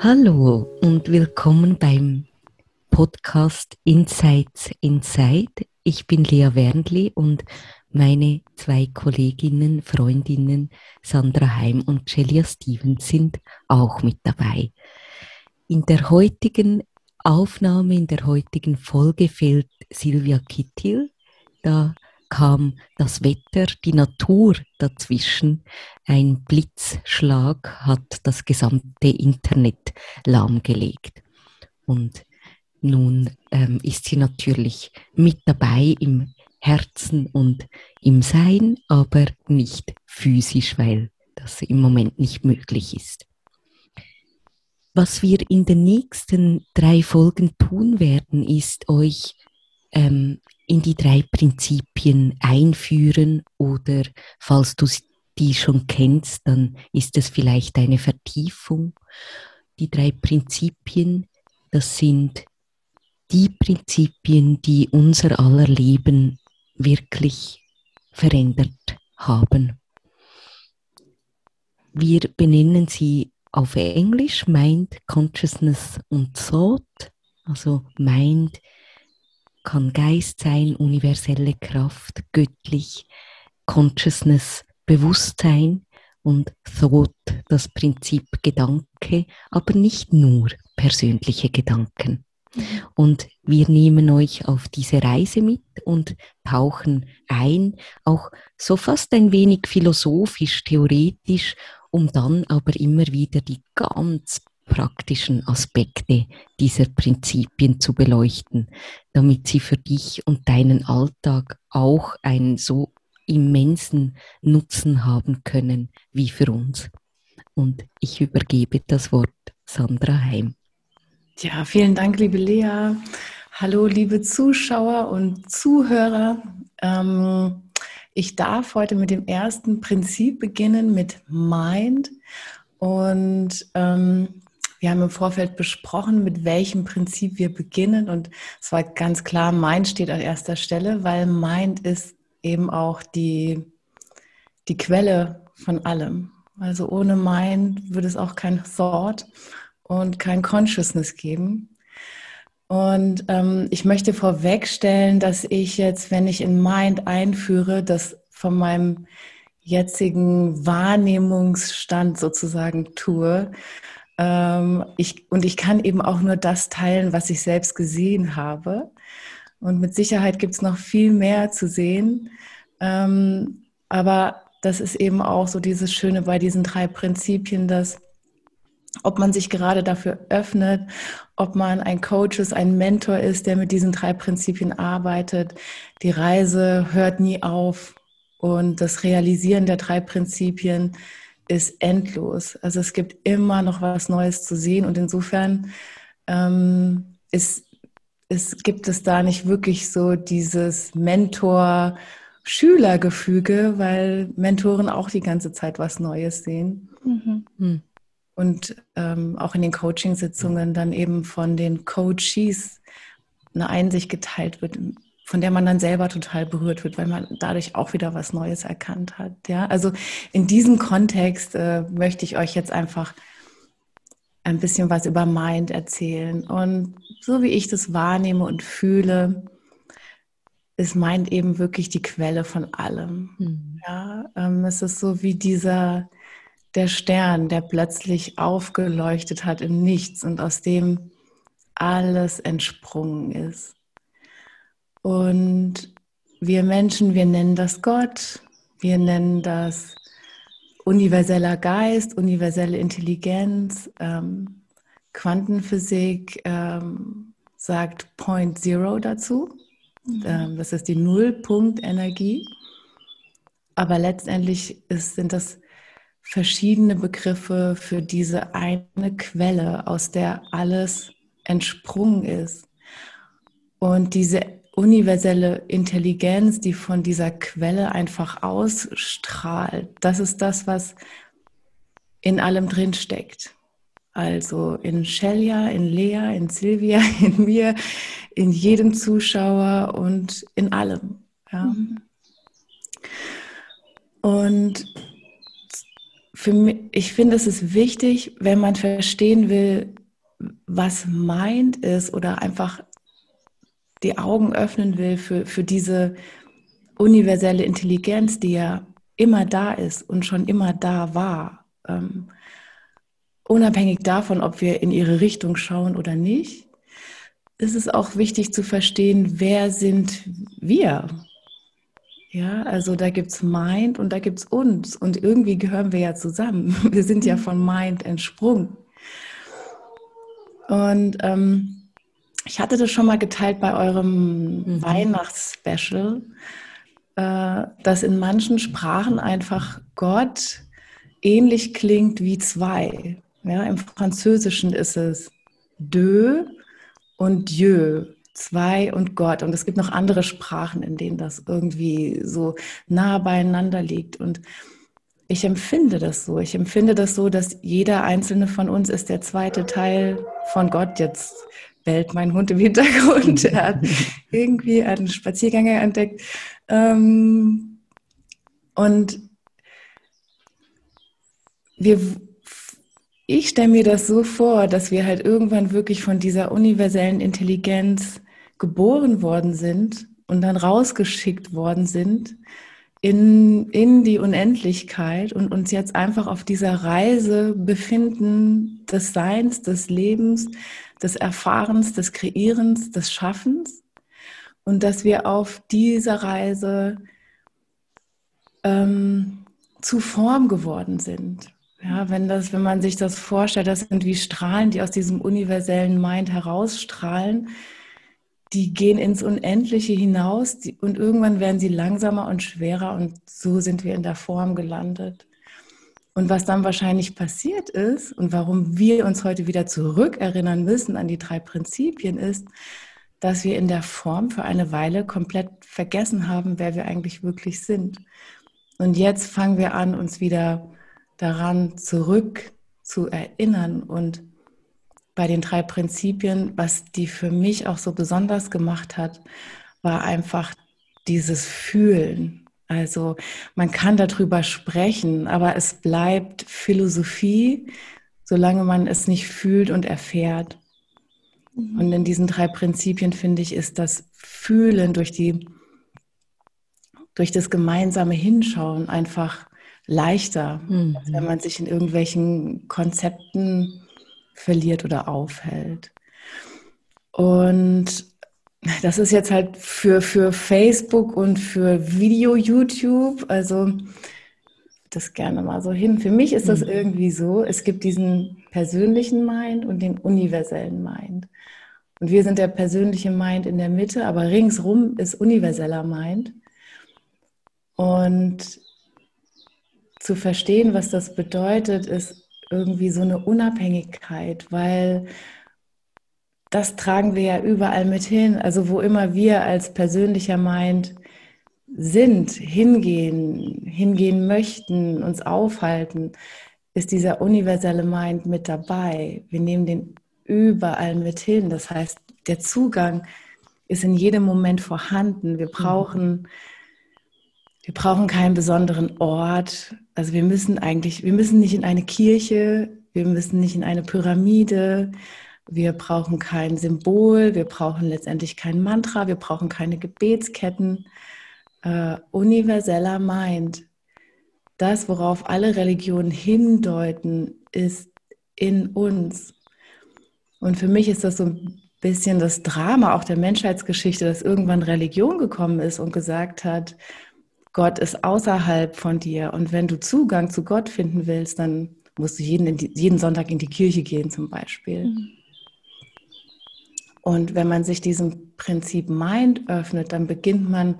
Hallo und willkommen beim Podcast Insights Inside. Ich bin Lea Wernli und meine zwei Kolleginnen, Freundinnen Sandra Heim und Celia Stevens sind auch mit dabei. In der heutigen Aufnahme, in der heutigen Folge fehlt Silvia Kittil. Da kam das Wetter, die Natur dazwischen. Ein Blitzschlag hat das gesamte Internet lahmgelegt. Und nun ähm, ist sie natürlich mit dabei im Herzen und im Sein, aber nicht physisch, weil das im Moment nicht möglich ist. Was wir in den nächsten drei Folgen tun werden, ist euch ähm, in die drei Prinzipien einführen oder falls du die schon kennst, dann ist es vielleicht eine Vertiefung. Die drei Prinzipien, das sind die Prinzipien, die unser aller Leben wirklich verändert haben. Wir benennen sie auf Englisch Mind, Consciousness und Thought. Also Mind kann Geist sein, universelle Kraft, göttlich, Consciousness, Bewusstsein und Thought, das Prinzip Gedanke, aber nicht nur persönliche Gedanken. Und wir nehmen euch auf diese Reise mit und tauchen ein, auch so fast ein wenig philosophisch, theoretisch, um dann aber immer wieder die ganz praktischen Aspekte dieser Prinzipien zu beleuchten, damit sie für dich und deinen Alltag auch einen so immensen Nutzen haben können wie für uns. Und ich übergebe das Wort Sandra Heim. Ja, vielen Dank, liebe Lea. Hallo, liebe Zuschauer und Zuhörer. Ähm, ich darf heute mit dem ersten Prinzip beginnen, mit Mind. Und ähm, wir haben im Vorfeld besprochen, mit welchem Prinzip wir beginnen. Und es war ganz klar, Mind steht an erster Stelle, weil Mind ist eben auch die, die Quelle von allem. Also ohne Mind würde es auch kein Thought und kein Consciousness geben. Und ähm, ich möchte vorwegstellen, dass ich jetzt, wenn ich in Mind einführe, das von meinem jetzigen Wahrnehmungsstand sozusagen tue, ähm, ich, und ich kann eben auch nur das teilen, was ich selbst gesehen habe. Und mit Sicherheit gibt es noch viel mehr zu sehen. Ähm, aber das ist eben auch so dieses Schöne bei diesen drei Prinzipien, dass ob man sich gerade dafür öffnet, ob man ein Coach ist, ein Mentor ist, der mit diesen drei Prinzipien arbeitet. Die Reise hört nie auf und das Realisieren der drei Prinzipien ist endlos. Also es gibt immer noch was Neues zu sehen und insofern ähm, ist, ist, gibt es da nicht wirklich so dieses Mentor-Schüler-Gefüge, weil Mentoren auch die ganze Zeit was Neues sehen. Mhm. Hm. Und ähm, auch in den Coaching-Sitzungen dann eben von den Coaches eine Einsicht geteilt wird, von der man dann selber total berührt wird, weil man dadurch auch wieder was Neues erkannt hat. Ja, also in diesem Kontext äh, möchte ich euch jetzt einfach ein bisschen was über Mind erzählen. Und so wie ich das wahrnehme und fühle, ist Mind eben wirklich die Quelle von allem. Mhm. Ja, ähm, es ist so wie dieser der Stern, der plötzlich aufgeleuchtet hat im Nichts und aus dem alles entsprungen ist. Und wir Menschen, wir nennen das Gott, wir nennen das universeller Geist, universelle Intelligenz, ähm, Quantenphysik ähm, sagt Point Zero dazu. Mhm. Ähm, das ist die Nullpunktenergie. Aber letztendlich ist, sind das verschiedene Begriffe für diese eine Quelle, aus der alles entsprungen ist. Und diese universelle Intelligenz, die von dieser Quelle einfach ausstrahlt, das ist das, was in allem drin steckt. Also in Shelia, in Lea, in Silvia, in mir, in jedem Zuschauer und in allem. Ja. Mhm. Und für mich, ich finde, es ist wichtig, wenn man verstehen will, was meint ist oder einfach die Augen öffnen will für, für diese universelle Intelligenz, die ja immer da ist und schon immer da war. Ähm, unabhängig davon, ob wir in ihre Richtung schauen oder nicht, ist es auch wichtig zu verstehen, wer sind wir? Ja, also da gibt es Mind und da gibt es uns. Und irgendwie gehören wir ja zusammen. Wir sind ja von Mind entsprungen. Und ähm, ich hatte das schon mal geteilt bei eurem mhm. Weihnachtsspecial, äh, dass in manchen Sprachen einfach Gott ähnlich klingt wie zwei. Ja, Im Französischen ist es de und Dieu zwei und Gott. Und es gibt noch andere Sprachen, in denen das irgendwie so nah beieinander liegt. Und ich empfinde das so. Ich empfinde das so, dass jeder einzelne von uns ist der zweite Teil von Gott. Jetzt bellt mein Hund im Hintergrund. Er hat irgendwie einen Spaziergänger entdeckt. Ähm, und wir ich stelle mir das so vor, dass wir halt irgendwann wirklich von dieser universellen Intelligenz geboren worden sind und dann rausgeschickt worden sind in, in die Unendlichkeit und uns jetzt einfach auf dieser Reise befinden des Seins, des Lebens, des Erfahrens, des Kreierens, des Schaffens und dass wir auf dieser Reise ähm, zu Form geworden sind. Ja, wenn das, wenn man sich das vorstellt, das sind wie Strahlen, die aus diesem universellen Mind herausstrahlen, die gehen ins Unendliche hinaus die, und irgendwann werden sie langsamer und schwerer und so sind wir in der Form gelandet. Und was dann wahrscheinlich passiert ist und warum wir uns heute wieder zurückerinnern müssen an die drei Prinzipien ist, dass wir in der Form für eine Weile komplett vergessen haben, wer wir eigentlich wirklich sind. Und jetzt fangen wir an, uns wieder daran zurück zu erinnern und bei den drei Prinzipien, was die für mich auch so besonders gemacht hat, war einfach dieses Fühlen. Also man kann darüber sprechen, aber es bleibt Philosophie, solange man es nicht fühlt und erfährt. Mhm. Und in diesen drei Prinzipien finde ich, ist das Fühlen durch die durch das gemeinsame Hinschauen einfach leichter, mhm. als wenn man sich in irgendwelchen Konzepten verliert oder aufhält. Und das ist jetzt halt für, für Facebook und für Video YouTube, also das gerne mal so hin. Für mich ist das mhm. irgendwie so, es gibt diesen persönlichen Mind und den universellen Mind. Und wir sind der persönliche Mind in der Mitte, aber ringsrum ist universeller Mind. Und zu verstehen, was das bedeutet, ist irgendwie so eine Unabhängigkeit, weil das tragen wir ja überall mit hin. Also wo immer wir als persönlicher Mind sind, hingehen, hingehen möchten, uns aufhalten, ist dieser universelle Mind mit dabei. Wir nehmen den überall mit hin. Das heißt, der Zugang ist in jedem Moment vorhanden. Wir brauchen, wir brauchen keinen besonderen Ort. Also wir müssen eigentlich, wir müssen nicht in eine Kirche, wir müssen nicht in eine Pyramide, wir brauchen kein Symbol, wir brauchen letztendlich kein Mantra, wir brauchen keine Gebetsketten. Äh, universeller Mind. Das, worauf alle Religionen hindeuten, ist in uns. Und für mich ist das so ein bisschen das Drama auch der Menschheitsgeschichte, dass irgendwann Religion gekommen ist und gesagt hat, Gott ist außerhalb von dir. Und wenn du Zugang zu Gott finden willst, dann musst du jeden, die, jeden Sonntag in die Kirche gehen zum Beispiel. Mhm. Und wenn man sich diesem Prinzip Mind öffnet, dann beginnt man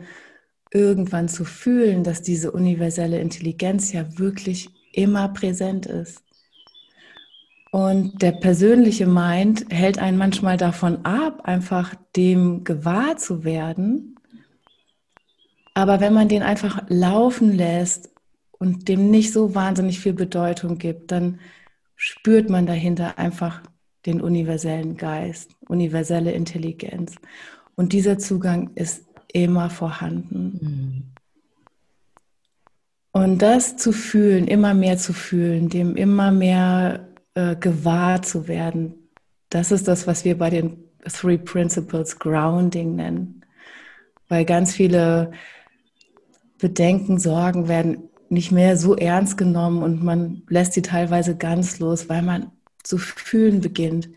irgendwann zu fühlen, dass diese universelle Intelligenz ja wirklich immer präsent ist. Und der persönliche Mind hält einen manchmal davon ab, einfach dem gewahr zu werden. Aber wenn man den einfach laufen lässt und dem nicht so wahnsinnig viel Bedeutung gibt, dann spürt man dahinter einfach den universellen Geist, universelle Intelligenz. Und dieser Zugang ist immer vorhanden. Mhm. Und das zu fühlen, immer mehr zu fühlen, dem immer mehr äh, gewahr zu werden, das ist das, was wir bei den Three Principles Grounding nennen. Weil ganz viele Bedenken, Sorgen werden nicht mehr so ernst genommen und man lässt sie teilweise ganz los, weil man zu fühlen beginnt.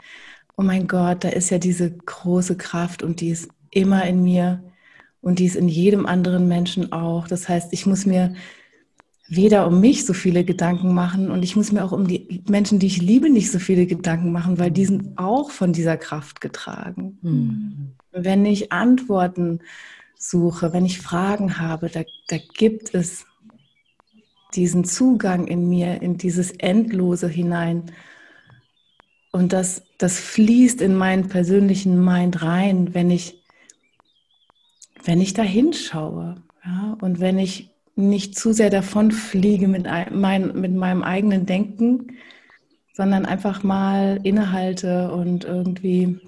Oh mein Gott, da ist ja diese große Kraft und die ist immer in mir und die ist in jedem anderen Menschen auch. Das heißt, ich muss mir weder um mich so viele Gedanken machen und ich muss mir auch um die Menschen, die ich liebe, nicht so viele Gedanken machen, weil die sind auch von dieser Kraft getragen. Mhm. Wenn ich Antworten suche, wenn ich Fragen habe, da, da gibt es diesen Zugang in mir, in dieses Endlose hinein. Und das, das fließt in meinen persönlichen Mind rein, wenn ich, wenn ich da hinschaue. Ja? Und wenn ich nicht zu sehr davon fliege mit, mein, mit meinem eigenen Denken, sondern einfach mal innehalte und irgendwie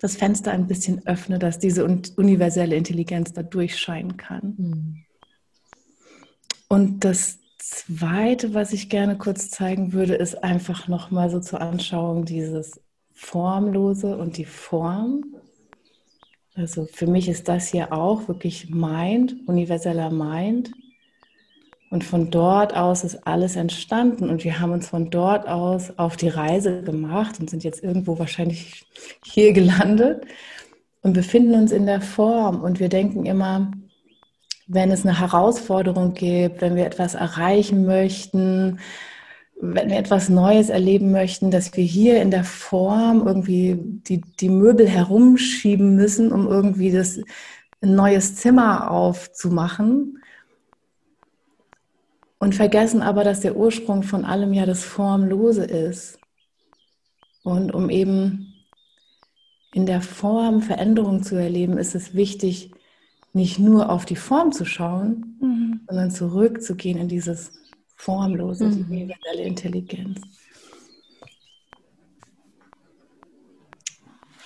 das Fenster ein bisschen öffne, dass diese universelle Intelligenz da durchscheinen kann. Mhm. Und das Zweite, was ich gerne kurz zeigen würde, ist einfach nochmal so zur Anschauung dieses Formlose und die Form. Also für mich ist das hier auch wirklich Mind, universeller Mind. Und von dort aus ist alles entstanden und wir haben uns von dort aus auf die Reise gemacht und sind jetzt irgendwo wahrscheinlich hier gelandet und befinden uns in der Form. Und wir denken immer, wenn es eine Herausforderung gibt, wenn wir etwas erreichen möchten, wenn wir etwas Neues erleben möchten, dass wir hier in der Form irgendwie die, die Möbel herumschieben müssen, um irgendwie das ein neues Zimmer aufzumachen. Und vergessen aber, dass der Ursprung von allem ja das Formlose ist. Und um eben in der Form Veränderung zu erleben, ist es wichtig, nicht nur auf die Form zu schauen, mhm. sondern zurückzugehen in dieses formlose, mhm. universelle Intelligenz.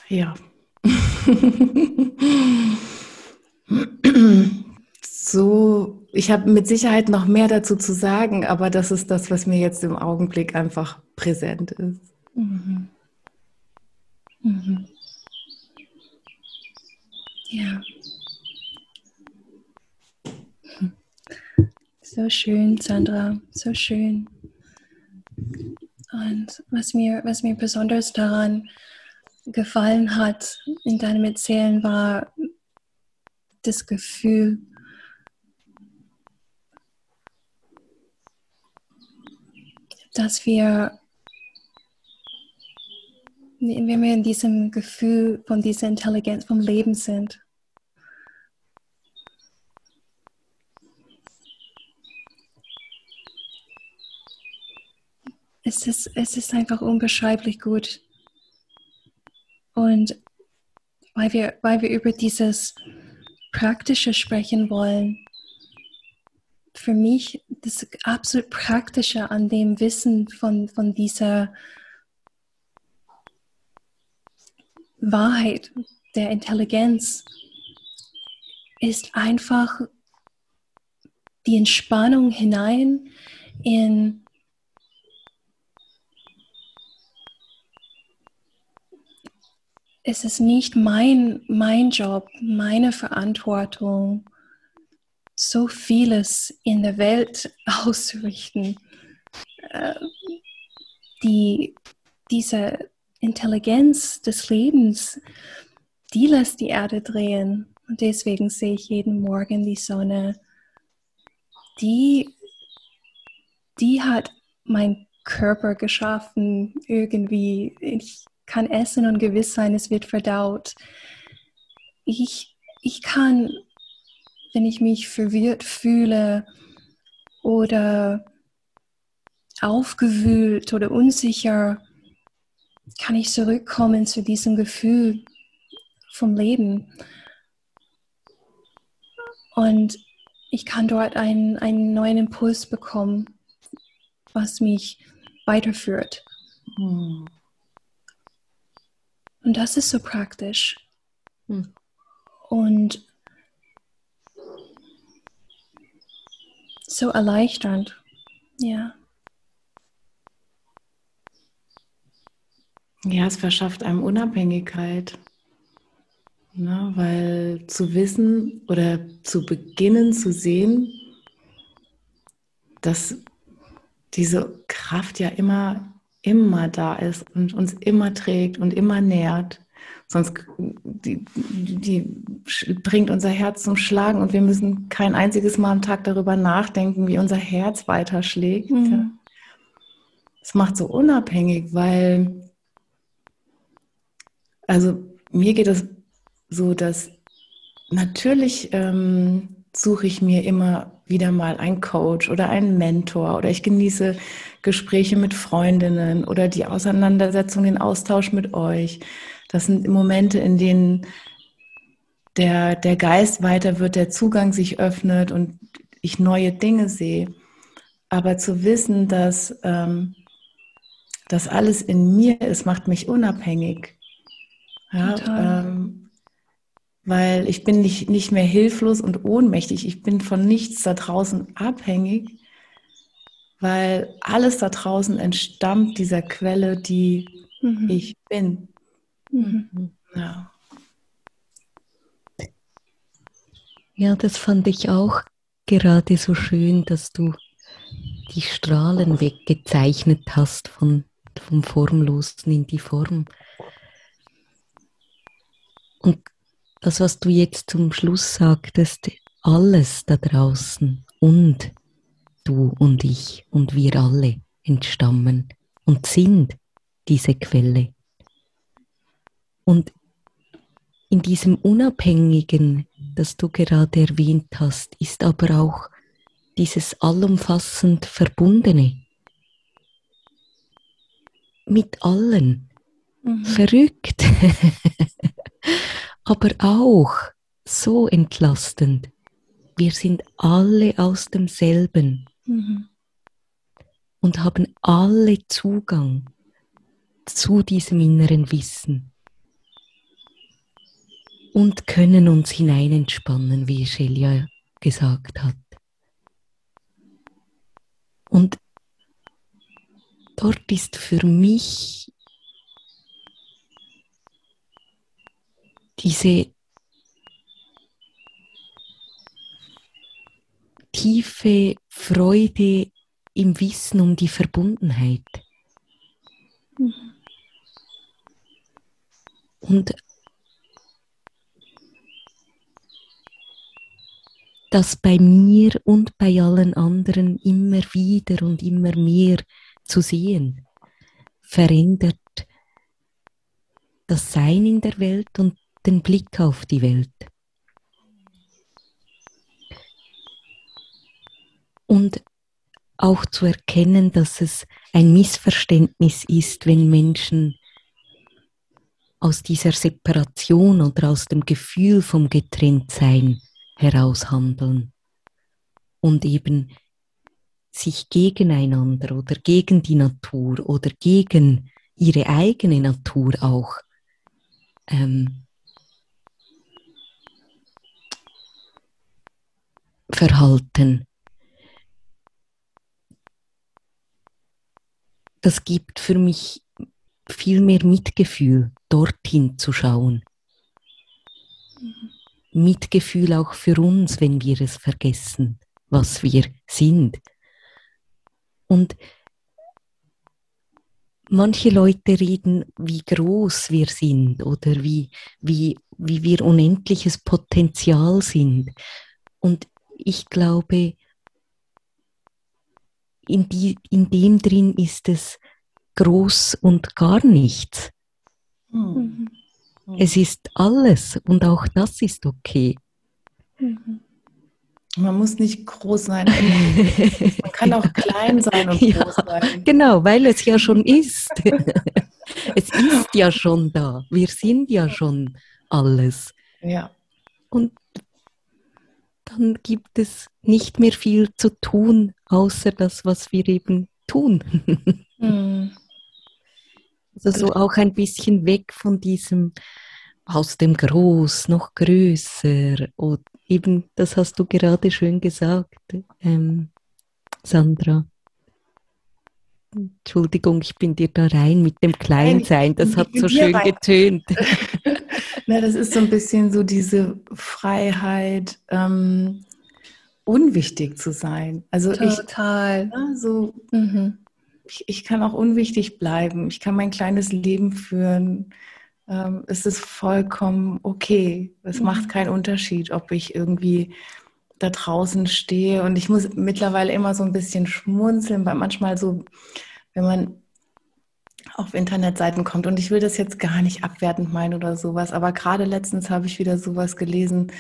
Ja. so, ich habe mit Sicherheit noch mehr dazu zu sagen, aber das ist das, was mir jetzt im Augenblick einfach präsent ist. Mhm. Mhm. Ja. So schön, Sandra, so schön. Und was mir, was mir besonders daran gefallen hat in deinem Erzählen war das Gefühl, dass wir, wenn wir in diesem Gefühl von dieser Intelligenz vom Leben sind, es ist, es ist einfach unbeschreiblich gut. Und weil wir, weil wir über dieses Praktische sprechen wollen, für mich das absolut Praktische an dem Wissen von, von dieser Wahrheit der Intelligenz ist einfach die Entspannung hinein in es ist nicht mein, mein Job, meine Verantwortung, so vieles in der Welt auszurichten. Äh, die, diese Intelligenz des Lebens, die lässt die Erde drehen. Und deswegen sehe ich jeden Morgen die Sonne. Die, die hat mein Körper geschaffen, irgendwie. Ich, kann essen und gewiss sein, es wird verdaut. Ich, ich kann, wenn ich mich verwirrt fühle oder aufgewühlt oder unsicher, kann ich zurückkommen zu diesem Gefühl vom Leben. Und ich kann dort einen, einen neuen Impuls bekommen, was mich weiterführt. Hm. Und das ist so praktisch. Hm. Und so erleichternd. Ja. Ja, es verschafft einem Unabhängigkeit. Ne, weil zu wissen oder zu beginnen zu sehen, dass diese Kraft ja immer, immer da ist und uns immer trägt und immer nährt. Sonst die, die bringt unser Herz zum Schlagen und wir müssen kein einziges Mal am Tag darüber nachdenken, wie unser Herz weiterschlägt. Mhm. Das macht so unabhängig, weil, also mir geht es so, dass natürlich ähm, suche ich mir immer wieder mal einen Coach oder einen Mentor oder ich genieße Gespräche mit Freundinnen oder die Auseinandersetzung, den Austausch mit euch. Das sind Momente, in denen der, der Geist weiter wird, der Zugang sich öffnet und ich neue Dinge sehe. Aber zu wissen, dass ähm, das alles in mir ist, macht mich unabhängig. Ja, ähm, weil ich bin nicht, nicht mehr hilflos und ohnmächtig. Ich bin von nichts da draußen abhängig, weil alles da draußen entstammt dieser Quelle, die mhm. ich bin. Mhm. Ja. ja, das fand ich auch gerade so schön, dass du die Strahlen weggezeichnet hast von, vom Formlosen in die Form. Und das, was du jetzt zum Schluss sagtest, alles da draußen und du und ich und wir alle entstammen und sind diese Quelle. Und in diesem Unabhängigen, das du gerade erwähnt hast, ist aber auch dieses allumfassend Verbundene mit allen. Mhm. Verrückt. aber auch so entlastend. Wir sind alle aus demselben mhm. und haben alle Zugang zu diesem inneren Wissen und können uns hineinentspannen, wie Shelia gesagt hat. Und dort ist für mich diese tiefe Freude im Wissen um die Verbundenheit. Und das bei mir und bei allen anderen immer wieder und immer mehr zu sehen, verändert das Sein in der Welt und den Blick auf die Welt. Und auch zu erkennen, dass es ein Missverständnis ist, wenn Menschen aus dieser Separation oder aus dem Gefühl vom Getrenntsein heraus handeln und eben sich gegeneinander oder gegen die Natur oder gegen ihre eigene Natur auch ähm, Verhalten. Das gibt für mich viel mehr Mitgefühl, dorthin zu schauen. Mitgefühl auch für uns, wenn wir es vergessen, was wir sind. Und manche Leute reden, wie groß wir sind oder wie, wie, wie wir unendliches Potenzial sind. Und ich glaube, in, die, in dem drin ist es groß und gar nichts. Mhm. Es ist alles und auch das ist okay. Mhm. Man muss nicht groß sein. Man kann auch klein sein und Ja, groß sein. Genau, weil es ja schon ist. es ist ja schon da. Wir sind ja schon alles. Ja. Und dann gibt es nicht mehr viel zu tun, außer das, was wir eben tun. Mhm. Also so auch ein bisschen weg von diesem aus dem Groß noch größer. Und eben, das hast du gerade schön gesagt, ähm, Sandra. Entschuldigung, ich bin dir da rein mit dem Kleinsein. Das hat so schön rein. getönt. Na, das ist so ein bisschen so diese Freiheit, ähm, unwichtig zu sein. Also ich, Total. ja, so, Mhm. ich, ich kann auch unwichtig bleiben. Ich kann mein kleines Leben führen. Ähm, es ist vollkommen okay. Es Mhm. macht keinen Unterschied, ob ich irgendwie da draußen stehe. Und ich muss mittlerweile immer so ein bisschen schmunzeln, weil manchmal so, wenn man auf Internetseiten kommt, und ich will das jetzt gar nicht abwertend meinen oder sowas, aber gerade letztens habe ich wieder sowas gelesen.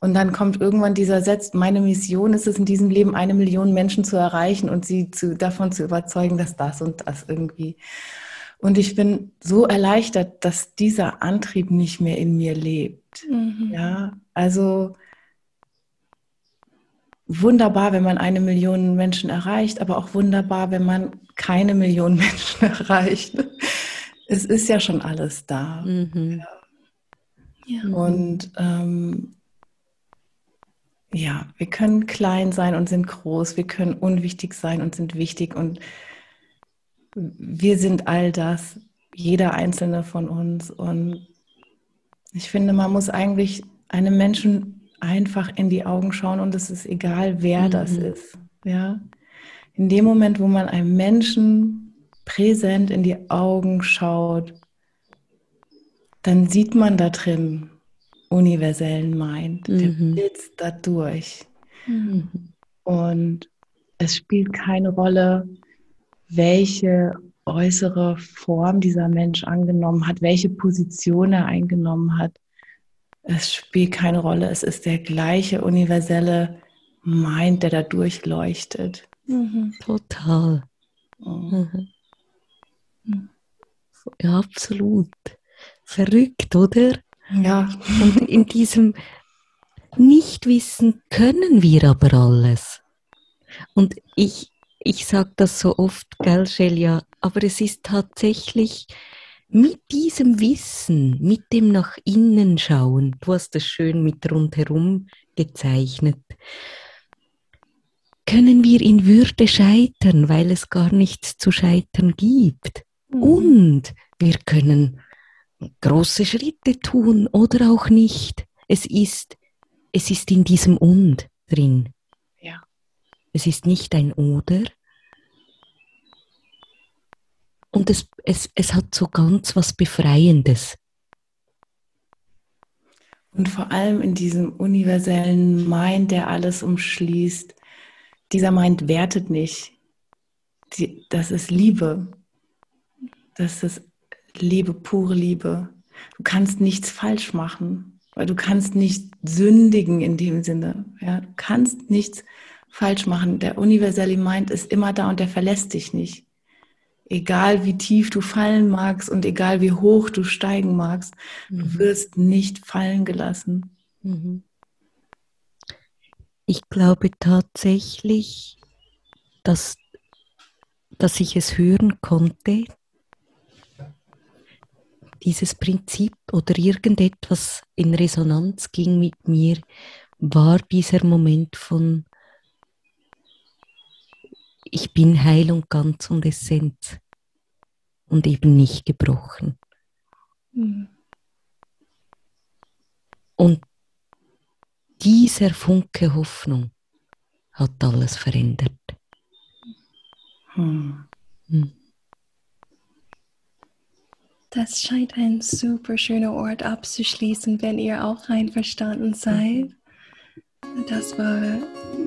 Und dann kommt irgendwann dieser Satz, meine Mission ist es, in diesem Leben eine Million Menschen zu erreichen und sie zu, davon zu überzeugen, dass das und das irgendwie. Und ich bin so erleichtert, dass dieser Antrieb nicht mehr in mir lebt. Mhm. Ja, also wunderbar, wenn man eine Million Menschen erreicht, aber auch wunderbar, wenn man keine Million Menschen erreicht. Es ist ja schon alles da. Mhm. Ja. Und ähm, ja, wir können klein sein und sind groß, wir können unwichtig sein und sind wichtig und wir sind all das, jeder einzelne von uns. Und ich finde, man muss eigentlich einem Menschen einfach in die Augen schauen und es ist egal, wer das Mhm. ist. Ja? In dem Moment, wo man einem Menschen präsent in die Augen schaut, dann sieht man da drin universellen Mind. Der Mhm. blitzt da durch. Mhm. Und es spielt keine Rolle, welche äußere Form dieser Mensch angenommen hat, welche Position er eingenommen hat. Es spielt keine Rolle. Es ist der gleiche universelle Mind, der da durchleuchtet. Mhm. Total. Mhm. Mhm. Ja, absolut. Verrückt, oder? Ja, Und in diesem Nichtwissen können wir aber alles. Und ich, ich sage das so oft, gell, Shelia, aber es ist tatsächlich mit diesem Wissen, mit dem nach innen schauen, du hast es schön mit rundherum gezeichnet, können wir in Würde scheitern, weil es gar nichts zu scheitern gibt. Mhm. Und wir können große Schritte tun oder auch nicht. Es ist, es ist in diesem Und drin. Ja. Es ist nicht ein Oder. Und es, es, es hat so ganz was Befreiendes. Und vor allem in diesem universellen Mind, der alles umschließt, dieser Mind wertet nicht. Die, das ist Liebe. Das ist Liebe, pure Liebe. Du kannst nichts falsch machen, weil du kannst nicht sündigen in dem Sinne. Ja? Du kannst nichts falsch machen. Der universelle Mind ist immer da und der verlässt dich nicht. Egal wie tief du fallen magst und egal wie hoch du steigen magst, du wirst nicht fallen gelassen. Mhm. Ich glaube tatsächlich, dass, dass ich es hören konnte, dieses Prinzip oder irgendetwas in Resonanz ging mit mir, war dieser Moment von ich bin heil und ganz und Essenz und eben nicht gebrochen. Mhm. Und dieser Funke Hoffnung hat alles verändert. Hm. Hm. Das scheint ein super schöner Ort abzuschließen, wenn ihr auch einverstanden seid. Das war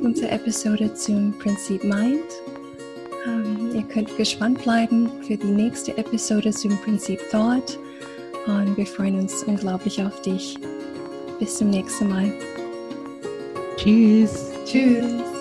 unsere Episode zum Prinzip Mind. Ähm, ihr könnt gespannt bleiben für die nächste Episode zum Prinzip Thought. Und wir freuen uns unglaublich auf dich. Bis zum nächsten Mal. Tschüss. Tschüss.